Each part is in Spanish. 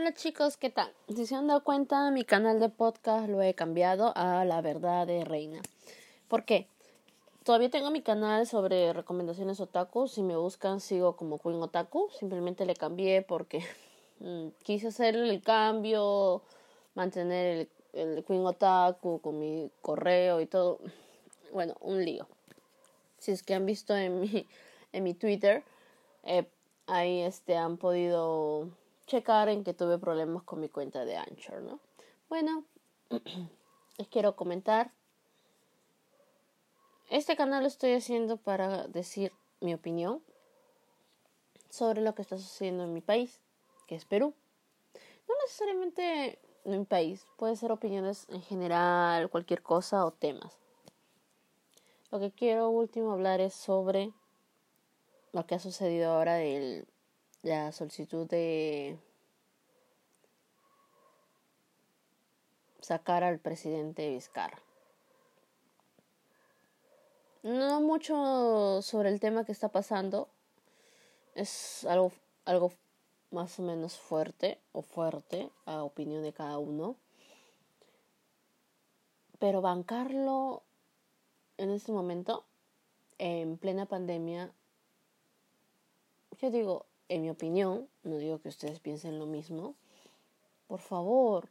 Hola chicos, ¿qué tal? Si se han dado cuenta, mi canal de podcast lo he cambiado a La Verdad de Reina. ¿Por qué? Todavía tengo mi canal sobre recomendaciones otaku. Si me buscan, sigo como Queen Otaku. Simplemente le cambié porque mm, quise hacer el cambio, mantener el, Queen Otaku con mi correo y todo. Bueno, un lío. Si es que han visto en mi, en mi Twitter, eh, ahí este, han podido checar en que tuve problemas con mi cuenta de Anchor, ¿no? Bueno, les quiero comentar. Este canal lo estoy haciendo para decir mi opinión sobre lo que está sucediendo en mi país, que es Perú. No necesariamente en mi país, puede ser opiniones en general, cualquier cosa o temas. Lo que quiero último hablar es sobre lo que ha sucedido ahora de la solicitud de sacar al presidente Vizcarra. No mucho sobre el tema que está pasando. Es algo, algo más o menos fuerte o fuerte a opinión de cada uno. Pero bancarlo en este momento, en plena pandemia, yo digo, en mi opinión, no digo que ustedes piensen lo mismo, por favor,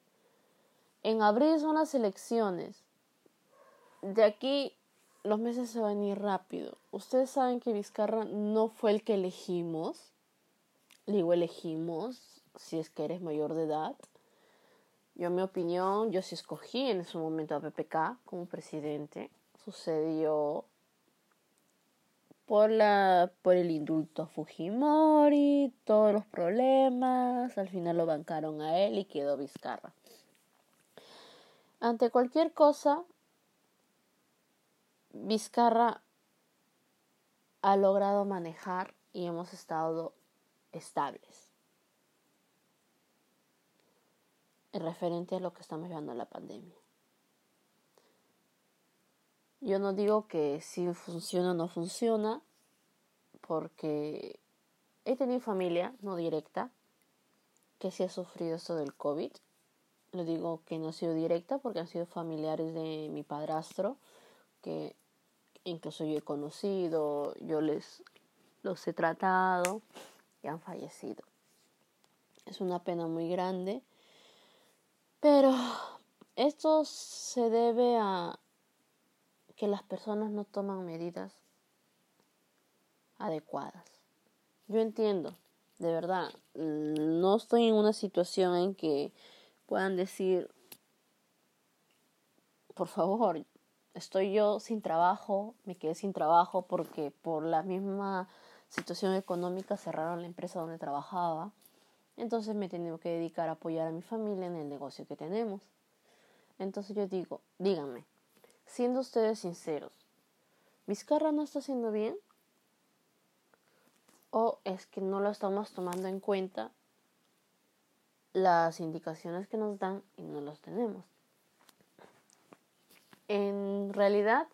en abril son las elecciones. De aquí los meses se van a ir rápido. Ustedes saben que Vizcarra no fue el que elegimos. Digo elegimos si es que eres mayor de edad. Yo, en mi opinión, yo sí escogí en ese momento a PPK como presidente. Sucedió por, la, por el indulto a Fujimori, todos los problemas. Al final lo bancaron a él y quedó Vizcarra. Ante cualquier cosa, Vizcarra ha logrado manejar y hemos estado estables. En referente a lo que estamos llevando la pandemia. Yo no digo que si funciona o no funciona, porque he tenido familia no directa que sí ha sufrido esto del COVID le digo que no ha sido directa porque han sido familiares de mi padrastro, que incluso yo he conocido, yo les los he tratado y han fallecido. Es una pena muy grande, pero esto se debe a que las personas no toman medidas adecuadas. Yo entiendo, de verdad, no estoy en una situación en que puedan decir, por favor, estoy yo sin trabajo, me quedé sin trabajo porque por la misma situación económica cerraron la empresa donde trabajaba. Entonces me he tenido que dedicar a apoyar a mi familia en el negocio que tenemos. Entonces yo digo, díganme, siendo ustedes sinceros, ¿Vizcarra no está haciendo bien? ¿O es que no lo estamos tomando en cuenta las indicaciones que nos dan y no los tenemos. En realidad,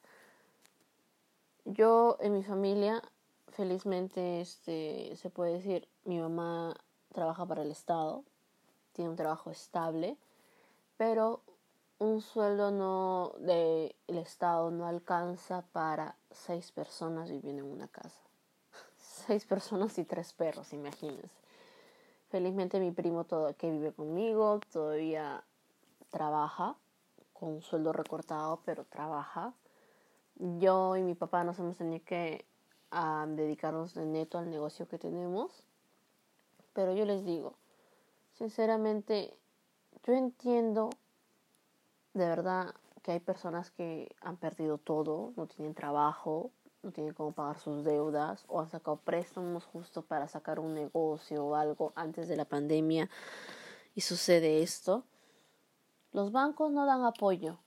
yo en mi familia, felizmente, este, se puede decir, mi mamá trabaja para el Estado, tiene un trabajo estable, pero un sueldo no del Estado no alcanza para seis personas viviendo en una casa. Seis personas y tres perros, imagínense. Felizmente mi primo todo, que vive conmigo todavía trabaja con sueldo recortado, pero trabaja. Yo y mi papá nos hemos tenido que dedicarnos de neto al negocio que tenemos. Pero yo les digo, sinceramente, yo entiendo de verdad que hay personas que han perdido todo, no tienen trabajo, no tienen cómo pagar sus deudas o han sacado préstamos justo para sacar un negocio o algo antes de la pandemia y sucede esto, los bancos no dan apoyo.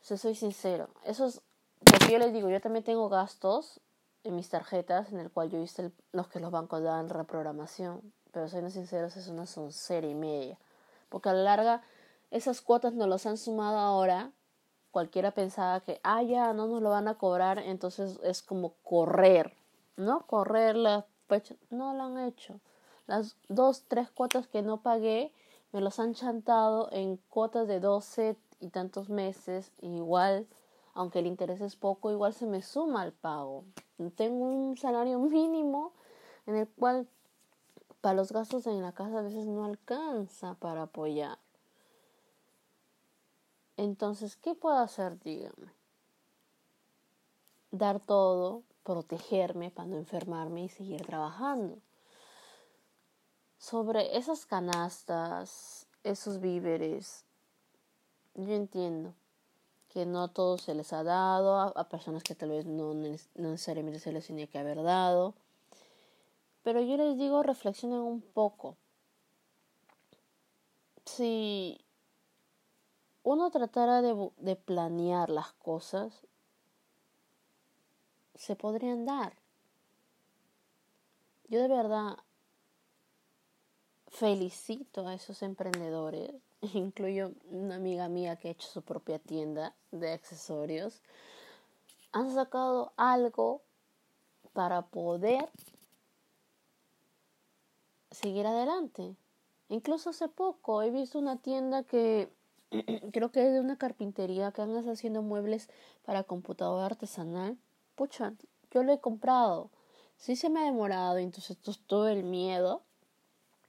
Si soy sincero, eso es porque yo les digo, yo también tengo gastos en mis tarjetas en el cual yo hice los que los bancos dan reprogramación, pero siendo sinceros es una soncera y media, porque a la larga esas cuotas nos las han sumado ahora cualquiera pensaba que, ah, ya no nos lo van a cobrar, entonces es como correr, ¿no? Correr la fecha. No lo han hecho. Las dos, tres cuotas que no pagué me los han chantado en cuotas de 12 y tantos meses. Igual, aunque el interés es poco, igual se me suma al pago. Tengo un salario mínimo en el cual para los gastos en la casa a veces no alcanza para apoyar. Entonces, ¿qué puedo hacer? Dígame. Dar todo, protegerme para no enfermarme y seguir trabajando. Sobre esas canastas, esos víveres, yo entiendo que no todo se les ha dado, a, personas que tal vez no, no necesariamente se les tenía que haber dado. Pero yo les digo, reflexionen un poco. Si uno tratara de, de planear las cosas, se podrían dar. Yo de verdad felicito a esos emprendedores, incluyo una amiga mía que ha hecho su propia tienda de accesorios, han sacado algo para poder seguir adelante. Incluso hace poco he visto una tienda que creo que es de una carpintería que andas haciendo muebles para computadora artesanal. Pucha, yo lo he comprado. Sí se me ha demorado, entonces tuve el miedo,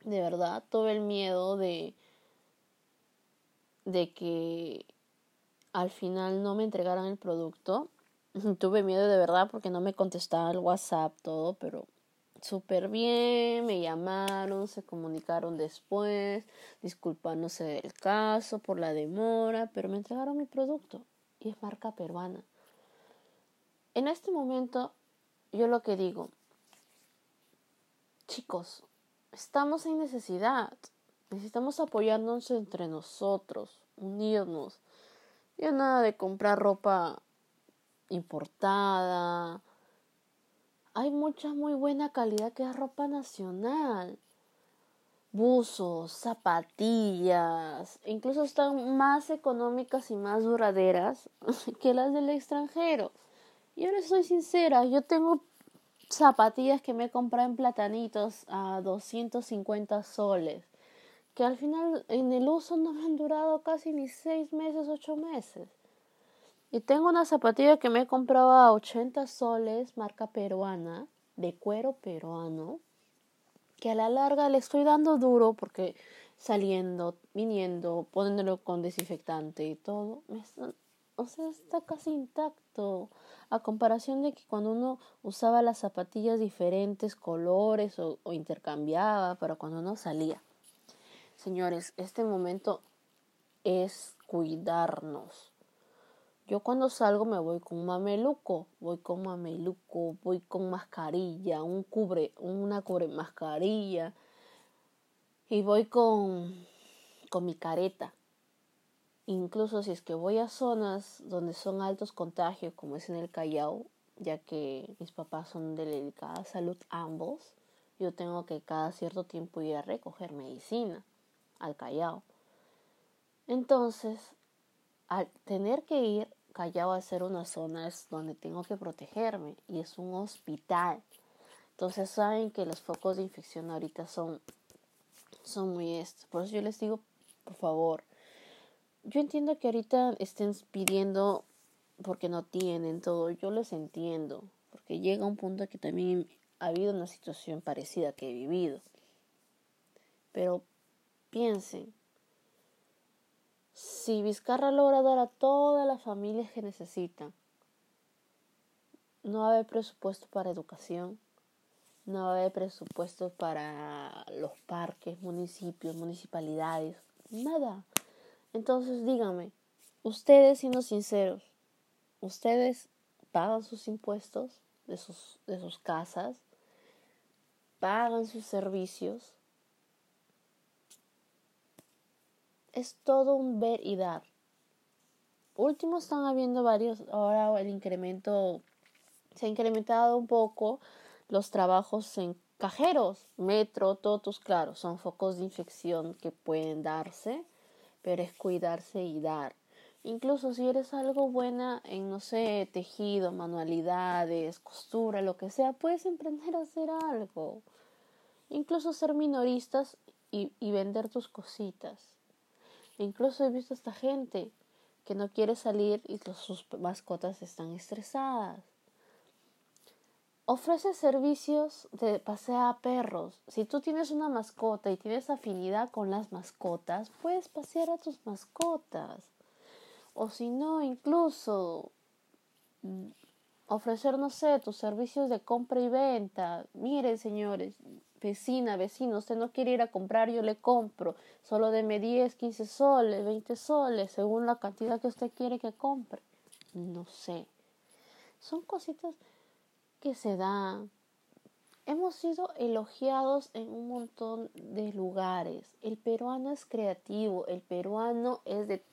de verdad, tuve el miedo de, de que al final no me entregaran el producto. tuve miedo de verdad porque no me contestaba el WhatsApp, todo, pero súper bien, me llamaron, se comunicaron después, disculpándose del caso por la demora, pero me entregaron mi producto y es marca peruana. En este momento, yo lo que digo, chicos, estamos en necesidad, necesitamos apoyarnos entre nosotros, unirnos. Ya nada de comprar ropa importada, hay mucha muy buena calidad que es ropa nacional. Buzos, zapatillas, incluso están más económicas y más duraderas que las del extranjero. Y ahora soy sincera, yo tengo zapatillas que me he comprado en platanitos a 250 soles, que al final en el uso no me han durado casi ni 6 meses, 8 meses. Y tengo una zapatilla que me he comprado a 80 soles, marca peruana, de cuero peruano, que a la larga le estoy dando duro porque saliendo, viniendo, poniéndolo con desinfectante y todo, o sea, está casi intacto. A comparación de que cuando uno usaba las zapatillas diferentes colores o, intercambiaba, pero cuando no salía. Señores, este momento es cuidarnos yo cuando salgo me voy con mameluco, voy con mameluco, voy con mascarilla, un cubre, una cubre mascarilla y voy con, con mi careta. Incluso si es que voy a zonas donde son altos contagios, como es en el Callao, ya que mis papás son de delicada salud ambos, yo tengo que cada cierto tiempo ir a recoger medicina al Callao. Entonces, al tener que ir, Callao a ser una zona donde tengo que protegerme y es un hospital. Entonces saben que los focos de infección ahorita son, son muy estos. Por eso yo les digo, por favor, yo entiendo que ahorita estén pidiendo porque no tienen todo, yo les entiendo, porque llega un punto que también ha habido una situación parecida que he vivido. Pero piensen, si Vizcarra logra dar a todas las familias que necesitan, no va a haber presupuesto para educación, no va a haber presupuesto para los parques, municipios, municipalidades, nada. Entonces díganme, ustedes siendo sinceros, ustedes pagan sus impuestos de sus, de sus casas, pagan sus servicios, es todo un ver y dar. Último están habiendo varios, ahora el incremento, se ha incrementado un poco los trabajos en cajeros, metro, todos, claro, son focos de infección que pueden darse, pero es cuidarse y dar. Incluso si eres algo buena en, no sé, tejido, manualidades, costura, lo que sea, puedes emprender a hacer algo. incluso ser minoristas y, y vender tus cositas. Incluso he visto a esta gente que no quiere salir y sus mascotas están estresadas. Ofrece servicios de pasea a perros. Si tú tienes una mascota y tienes afinidad con las mascotas, puedes pasear a tus mascotas. O si no, incluso mm, ofrecer, no sé, tus servicios de compra y venta. Miren, señores, vecina, vecino, usted no quiere ir a comprar, yo le compro. Solo deme 10, 15 soles, 20 soles, según la cantidad que usted quiere que compre. No sé. Son cositas que se da. Hemos sido elogiados en un montón de lugares. El peruano es creativo, el peruano es de,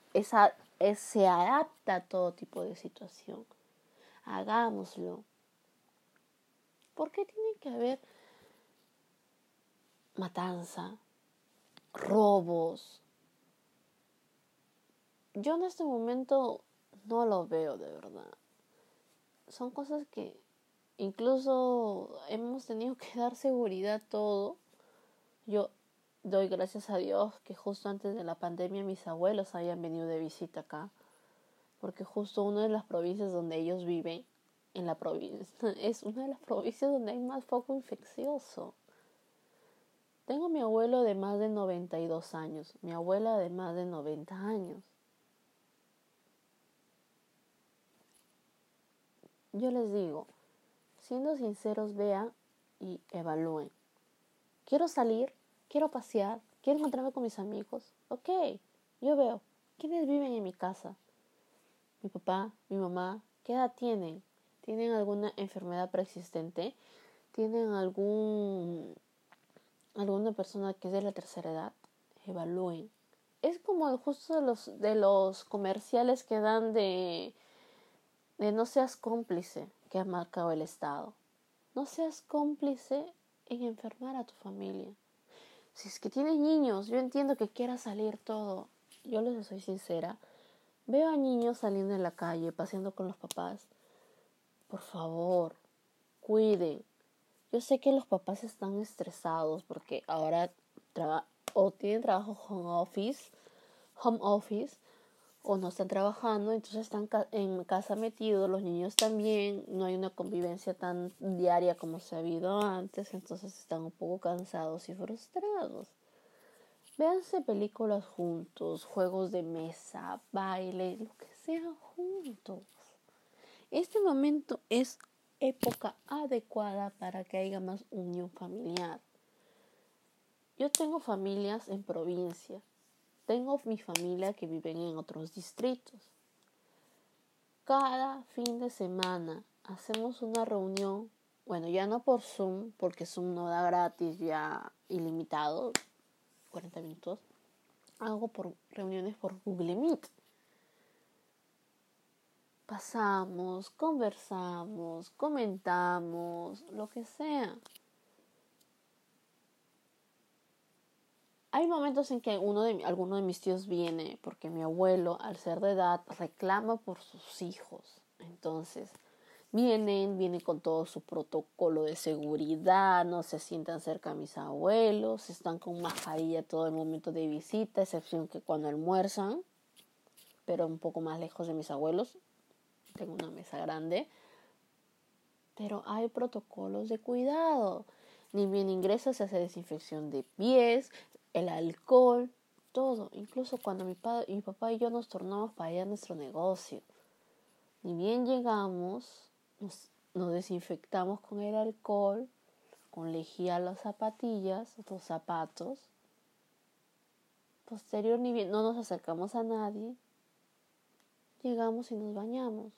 se adapta a todo tipo de situación. Hagámoslo. ¿Por qué tiene que haber matanza, robos? Yo en este momento no lo veo de verdad. Son cosas que Incluso hemos tenido que dar seguridad a todo. Yo doy gracias a Dios que justo antes de la pandemia mis abuelos hayan venido de visita acá. Porque justo una de las provincias donde ellos viven, en la provincia, es una de las provincias donde hay más foco infeccioso. Tengo mi abuelo de más de 92 años, mi abuela de más de 90 años. Yo les digo, siendo sinceros, vean y evalúen. Quiero salir, quiero pasear, quiero encontrarme con mis amigos. Ok, yo veo. ¿Quiénes viven en mi casa? Mi papá, mi mamá, ¿qué edad tienen? ¿Tienen alguna enfermedad preexistente? ¿Tienen algún alguna persona que es de la tercera edad? Evalúen. Es como justo de los, de los comerciales que dan de, de no seas cómplice que ha marcado el Estado. No seas cómplice en enfermar a tu familia. Si es que tienes niños, yo entiendo que quieras salir todo. Yo les soy sincera. Veo a niños saliendo en la calle, paseando con los papás. Por favor, cuiden. Yo sé que los papás están estresados porque ahora o tienen trabajo home office, home office, o no están trabajando, entonces están en casa metidos, los niños también, no hay una convivencia tan diaria como se ha habido antes, entonces están un poco cansados y frustrados. Véanse películas juntos, juegos de mesa, baile, lo que sea juntos. Este momento es época adecuada para que haya más unión familiar. Yo tengo familias en provincia tengo mi familia que viven en otros distritos. Cada fin de semana hacemos una reunión, bueno, ya no por Zoom, porque Zoom no da gratis ya ilimitado, 40 minutos. Hago por reuniones por Google Meet. Pasamos, conversamos, comentamos, lo que sea. Hay momentos en que uno de, alguno de mis tíos viene porque mi abuelo, al ser de edad, reclama por sus hijos. Entonces, vienen, vienen con todo su protocolo de seguridad, no se sientan cerca a mis abuelos, están con mascarilla todo el momento de visita, excepción que cuando almuerzan, pero un poco más lejos de mis abuelos. Tengo una mesa grande. Pero hay protocolos de cuidado. Ni bien ingresa, se hace desinfección de pies, el alcohol, todo, incluso cuando mi, padre, mi papá y yo nos tornamos para allá nuestro negocio. Ni bien llegamos, nos, nos desinfectamos con el alcohol, con lejía las zapatillas, los zapatos. Posterior, ni bien no nos acercamos a nadie, llegamos y nos bañamos.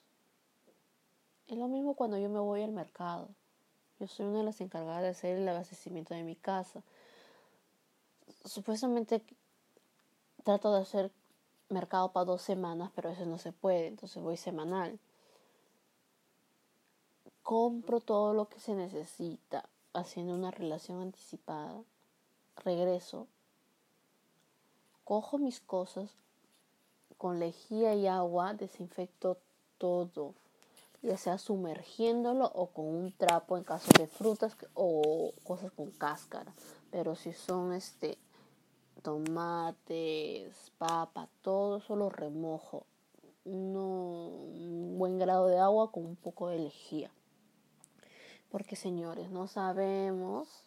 Es lo mismo cuando yo me voy al mercado. Yo soy una de las encargadas de hacer el abastecimiento de mi casa supuestamente trato de hacer mercado para dos semanas, pero eso no se puede, entonces voy semanal. Compro todo lo que se necesita, haciendo una relación anticipada. Regreso, cojo mis cosas, con lejía y agua desinfecto todo. Ya sea sumergiéndolo o con un trapo en caso de frutas o cosas con cáscara. Pero si son este tomates, papa, todo eso lo remojo. No, un buen grado de agua con un poco de lejía. Porque señores, no sabemos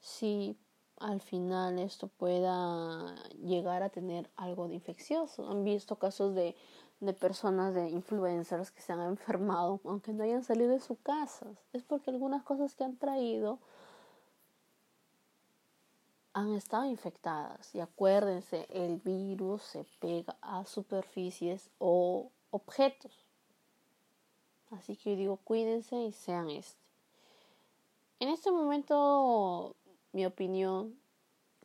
si al final esto pueda llegar a tener algo de infeccioso. Han visto casos de, de personas, de influencers que se han enfermado aunque no hayan salido de su casa. Es porque algunas cosas que han traído han estado infectadas. Y acuérdense, el virus se pega a superficies o objetos. Así que yo digo, cuídense y sean este. En este momento, mi opinión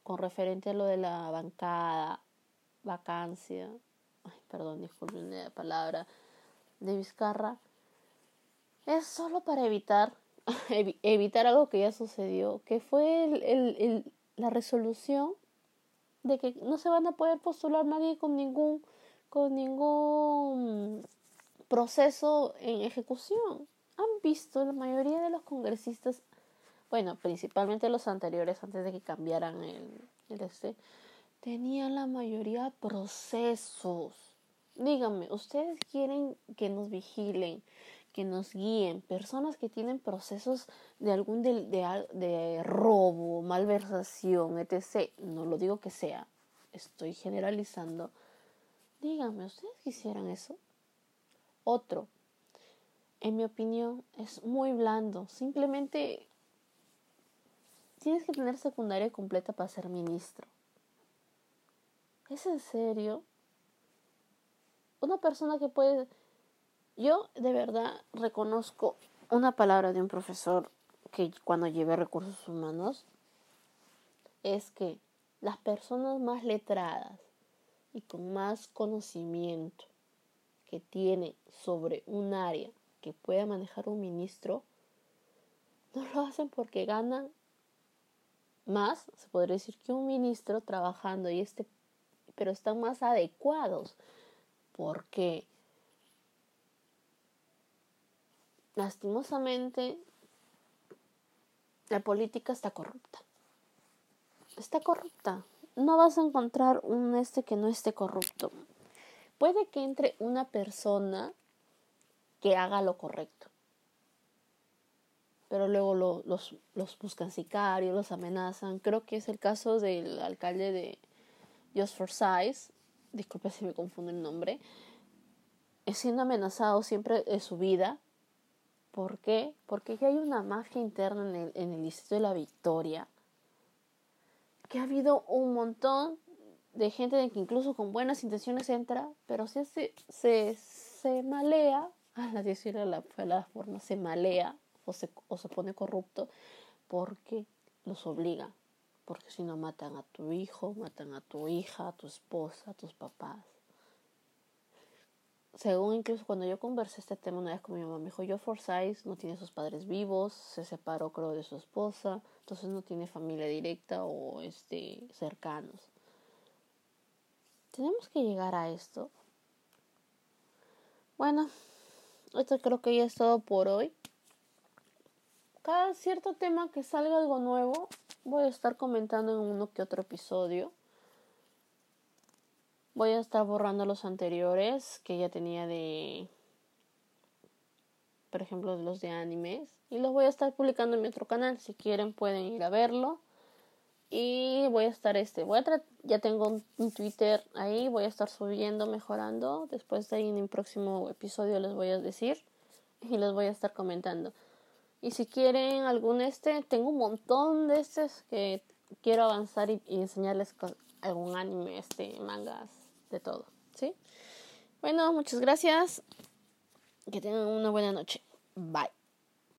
con referente a lo de la bancada, vacancia, perdón, disculpen la palabra, de Vizcarra, es solo para evitar, evitar algo que ya sucedió, que fue el, el, la resolución de que no se van a poder postular nadie con ningún con ningún proceso en ejecución. Han visto la mayoría de los congresistas, bueno, principalmente los anteriores antes de que cambiaran el, el este, tenían la mayoría procesos. Díganme, ¿ustedes quieren que nos vigilen, que nos guíen, personas que tienen procesos de algún de, de, robo, malversación, etc. No lo digo que sea, estoy generalizando. Díganme, ¿ustedes quisieran eso? Otro, en mi opinión, es muy blando. Simplemente tienes que tener secundaria completa para ser ministro. ¿Es en serio? Una persona que puede yo de verdad reconozco una palabra de un profesor que cuando llevé recursos humanos es que las personas más letradas y con más conocimiento que tiene sobre un área que pueda manejar un ministro, no lo hacen porque ganan más, se podría decir, que un ministro trabajando y este, pero están más adecuados porque lastimosamente, la política está corrupta. Está corrupta. No vas a encontrar un este que no esté corrupto. Puede que entre una persona que haga lo correcto. Pero luego los, los buscan sicarios, los amenazan. Creo que es el caso del alcalde de Just for Size. Disculpe si me confundo el nombre. Es siendo amenazado siempre de su vida ¿Por qué? Porque ya hay una mafia interna en el, en el Distrito de la Victoria. Que ha habido un montón de gente de que incluso con buenas intenciones entra, pero se, se, se, se malea, a decirle la, la forma, se malea o se, o se pone corrupto porque los obliga. Porque si no matan a tu hijo, matan a tu hija, a tu esposa, a tus papás según incluso cuando yo conversé este tema una vez con mi mamá, me dijo, yo Forsyth no tiene sus padres vivos, se separó creo de su esposa, entonces no tiene familia directa o este cercanos. Tenemos que llegar a esto. Bueno, esto creo que ya es todo por hoy. Cada cierto tema que salga algo nuevo, voy a estar comentando en uno que otro episodio. Voy a estar borrando los anteriores que ya tenía de, por ejemplo, los de animes. Y los voy a estar publicando en mi otro canal. Si quieren pueden ir a verlo. Y voy a estar este, voy a ya tengo un, Twitter ahí, voy a estar subiendo, mejorando. Después de ahí en el próximo episodio les voy a decir y les voy a estar comentando. Y si quieren algún este, tengo un montón de estos que quiero avanzar y, y enseñarles algún anime, este, mangas, de todo, ¿sí? Bueno, muchas gracias. Que tengan una buena noche. Bye.